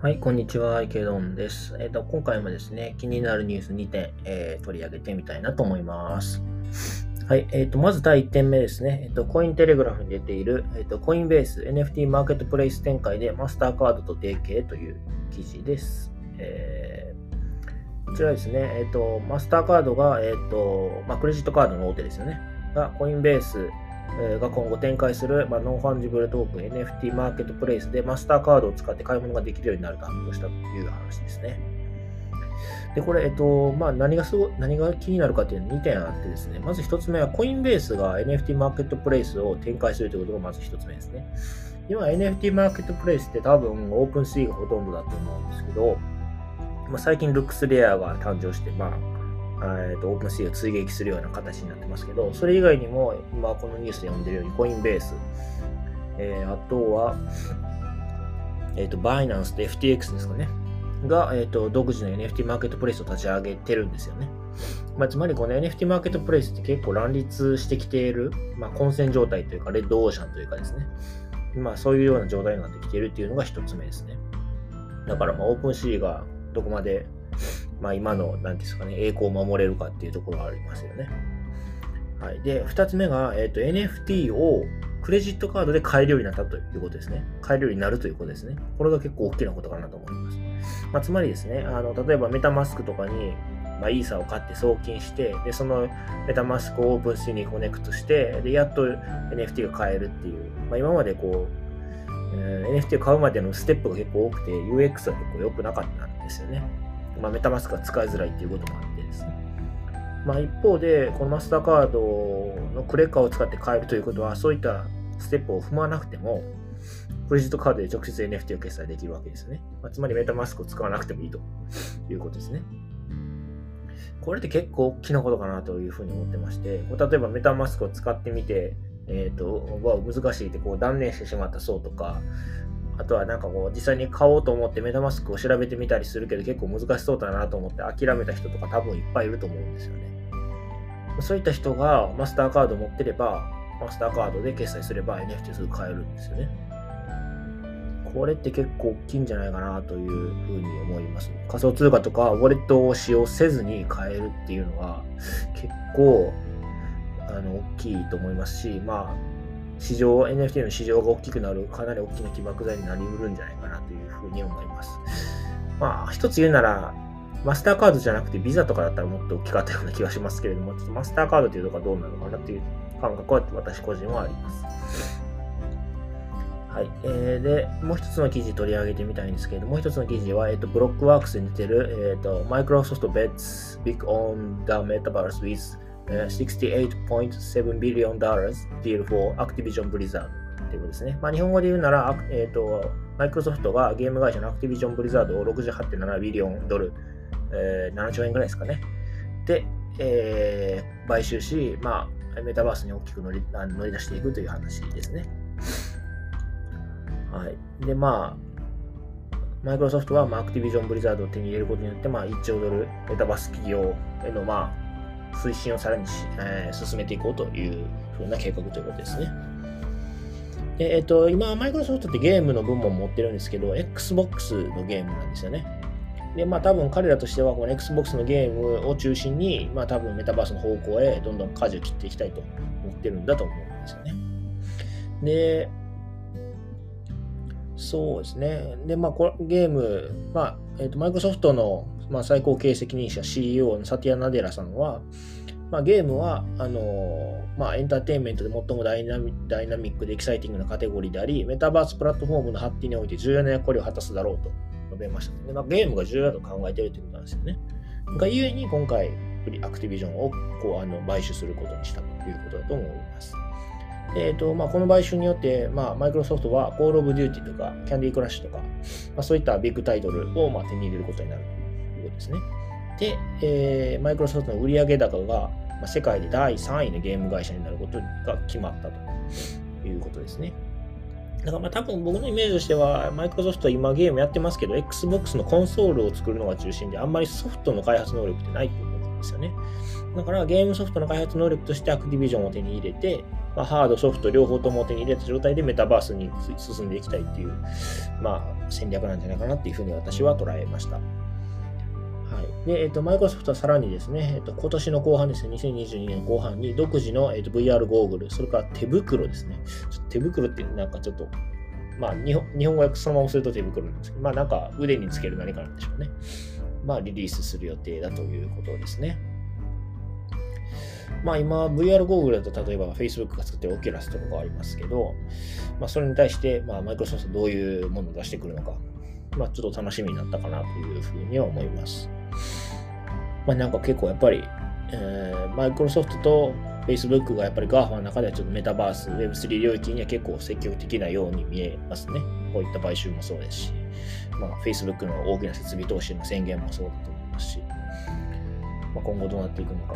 はい、こんにちは、池ドンです。えっ、ー、と、今回もですね、気になるニュース2点、えー、取り上げてみたいなと思います。はい、えっ、ー、と、まず第1点目ですね。えっ、と、コインテレグラフに出ている、えっ、と、コインベース NFT マーケットプレイス展開でマスターカードと提携という記事です。えこちらですね、えっ、と、マスターカードが、えっ、と、まあ、クレジットカードの大手ですよね。が、コインベースが今後展開する、まあ、ノンファンジブルトークン NFT マーケットプレイスでマスターカードを使って買い物ができるようになると発表したという話ですね。で、これ、えっと、まあ、何がすご、何が気になるかというのは2点あってですね、まず1つ目は、コインベースが NFT マーケットプレイスを展開するということがまず1つ目ですね。今、NFT マーケットプレイスって多分、オープンシーがほとんどだと思うんですけど、まあ、最近、ルックスレアが誕生して、まあ、えーと、オープンシーを追撃するような形になってますけど、それ以外にも、今このニュースで読んでるように、コインベース、えー、あとは、えっ、ー、と、バイナンスと FTX ですかね。が、えーと、独自の NFT マーケットプレイスを立ち上げてるんですよね。まあ、つまりこの NFT マーケットプレイスって結構乱立してきている、まあ、混戦状態というか、レッドオーシャンというかですね。まあ、そういうような状態になってきているっていうのが一つ目ですね。だから、まあ、オープンシーがどこまでまあ、今の、なんですかね、栄光を守れるかっていうところがありますよね。はい。で、二つ目が、えっ、ー、と、NFT をクレジットカードで買えるようになったということですね。買えるようになるということですね。これが結構大きなことかなと思います。まあ、つまりですね、あの、例えばメタマスクとかに、まあ、イーサを買って送金して、で、そのメタマスクをオープンシーにコネクトして、で、やっと NFT が買えるっていう、まあ、今までこう、えー、NFT を買うまでのステップが結構多くて、UX は結構良くなかったんですよね。まあ、メタマスクが使いづらいっていうこともあってですね。まあ、一方で、このマスターカードのクレカを使って買えるということは、そういったステップを踏まなくても、クレジットカードで直接 NFT を決済できるわけですね。まあ、つまりメタマスクを使わなくてもいいということですね。これって結構大きなことかなというふうに思ってまして、例えばメタマスクを使ってみて、えっ、ー、と、難しいってこう断念してしまった層とか、あとはなんかこう実際に買おうと思ってメタマスクを調べてみたりするけど結構難しそうだなと思って諦めた人とか多分いっぱいいると思うんですよね。そういった人がマスターカード持ってれば、マスターカードで決済すれば NFT すぐ買えるんですよね。これって結構大きいんじゃないかなというふうに思います。仮想通貨とかウォレットを使用せずに買えるっていうのは結構あの大きいと思いますし、まあ市場、NFT の市場が大きくなる、かなり大きな起爆剤になりうるんじゃないかなというふうに思います。まあ、一つ言うなら、マスターカードじゃなくてビザとかだったらもっと大きかったような気がしますけれども、ちょっとマスターカードというのがどうなのかなという感覚は私個人はあります。はい。えー、で、もう一つの記事取り上げてみたいんですけれども、もう一つの記事は、えっ、ー、と、ブロックワークスに出てる、えっ、ー、と、Microsoft bets big on the metaverse with 68.7 billion dollars deal for Activision Blizzard ということですね。まあ、日本語で言うなら、えっ、ー、と、マイクロソフトがゲーム会社のアクティビジョンブリザードを68.7ビリオンドル、えー、7兆円ぐらいですかね。で、えー、買収し、まあ、メタバースに大きく乗り乗り出していくという話ですね。はい。で、まあ、マイクロソフトは、まあ、アクティビジョンブリザードを手に入れることによって、まあ、1兆ドルメタバース企業への、まあ、推進をさらに、えー、進めていこうというふうな計画ということですね。でえっ、ー、と、今、マイクロソフトってゲームの部門持ってるんですけど、Xbox のゲームなんですよね。で、まあ多分彼らとしては、この Xbox のゲームを中心に、まあ多分メタバースの方向へどんどん舵を切っていきたいと思ってるんだと思うんですよね。で、そうですね。で、まあ、これゲーム、まあ、えっ、と、マイクロソフトのまあ、最高経営責任者 CEO のサティア・ナデラさんは、まあ、ゲームはあのまあ、エンターテインメントで最もダイナミックでエキサイティングなカテゴリーであり、メタバースプラットフォームの発展において重要な役割を果たすだろうと述べました、ねまあ、ゲームが重要だと考えているということなんですよね。がゆえに今回、アクティビジョンをこうあの買収することにしたということだと思います。えーとまあ、この買収によって、まあ、マイクロソフトは Call of Duty とか Candy Crush とか、まあ、そういったビッグタイトルをまあ手に入れることになるですね。で、えー、マイクロソフトの売上高が、世界で第3位のゲーム会社になることが決まったということですね。だからまあ多分僕のイメージとしては、マイクロソフトは今ゲームやってますけど、Xbox のコンソールを作るのが中心で、あんまりソフトの開発能力ってないと思うんですよね。だからゲームソフトの開発能力としてアクティビジョンを手に入れて、まあ、ハード、ソフト両方とも手に入れた状態でメタバースに進んでいきたいっていう、まあ、戦略なんじゃないかなっていうふうに私は捉えました。はい。で、えっ、と、マイクロソフトはさらにですね、えっ、と、今年の後半ですね、2022年後半に独自の、えっ、と、VR ゴーグル、それから手袋ですね。ちょっと手袋ってなんかちょっと、まあ日本、日本語訳そのまますると手袋なんですけど、まあなんか腕につける何かなんでしょうね。まあリリースする予定だということですね。まあ今 VR ゴーグルだと例えば Facebook が作ってる Oculus とかがありますけど、まあそれに対してまあマイクロソフトどういうものを出してくるのか、まあちょっと楽しみになったかなというふうには思います。まあなんか結構やっぱり、えー、マイクロソフトと Facebook がやっぱり GAFA の中ではちょっとメタバース、Web3 領域には結構積極的なように見えますね。こういった買収もそうですし、まあ、Facebook の大きな設備投資の宣言もそうだと思いますし、まあ、今後どうなっていくのか。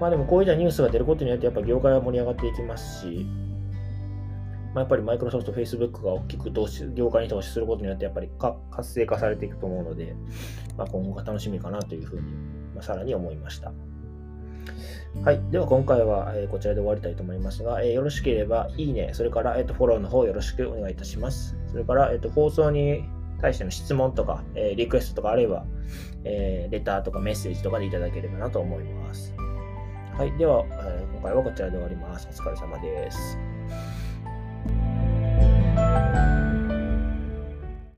まあでもこういったニュースが出ることによってやっぱ業界は盛り上がっていきますし、まあ、やっぱりマイクロソフト、フェイスブックが大きく投資、業界に投資することによってやっぱり活性化されていくと思うので、まあ、今後が楽しみかなというふうに、まあ、さらに思いました。はい。では今回は、えこちらで終わりたいと思いますが、えよろしければいいね、それから、えー、とフォローの方よろしくお願いいたします。それから、えー、と放送に対しての質問とか、えリクエストとかあれば、えレターとかメッセージとかでいただければなと思います。はい。では、え今回はこちらで終わります。お疲れ様です。you